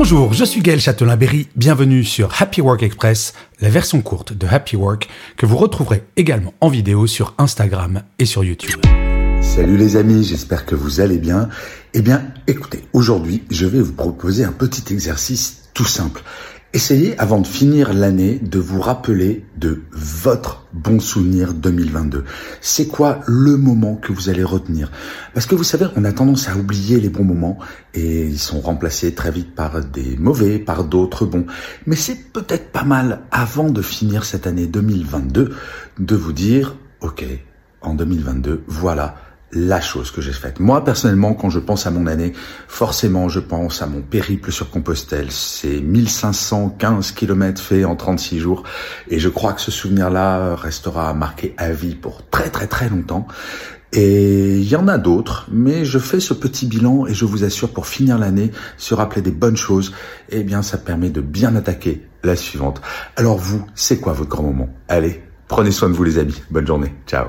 Bonjour, je suis Gaël Châtelain-Berry, bienvenue sur Happy Work Express, la version courte de Happy Work que vous retrouverez également en vidéo sur Instagram et sur YouTube. Salut les amis, j'espère que vous allez bien. Eh bien, écoutez, aujourd'hui, je vais vous proposer un petit exercice tout simple. Essayez, avant de finir l'année, de vous rappeler de votre bon souvenir 2022. C'est quoi le moment que vous allez retenir? Parce que vous savez, on a tendance à oublier les bons moments et ils sont remplacés très vite par des mauvais, par d'autres bons. Mais c'est peut-être pas mal, avant de finir cette année 2022, de vous dire, ok, en 2022, voilà la chose que j'ai faite. Moi, personnellement, quand je pense à mon année, forcément, je pense à mon périple sur Compostelle. C'est 1515 kilomètres faits en 36 jours. Et je crois que ce souvenir-là restera marqué à vie pour très très très longtemps. Et il y en a d'autres, mais je fais ce petit bilan et je vous assure, pour finir l'année, se rappeler des bonnes choses, eh bien, ça permet de bien attaquer la suivante. Alors vous, c'est quoi votre grand moment? Allez, prenez soin de vous les amis. Bonne journée. Ciao.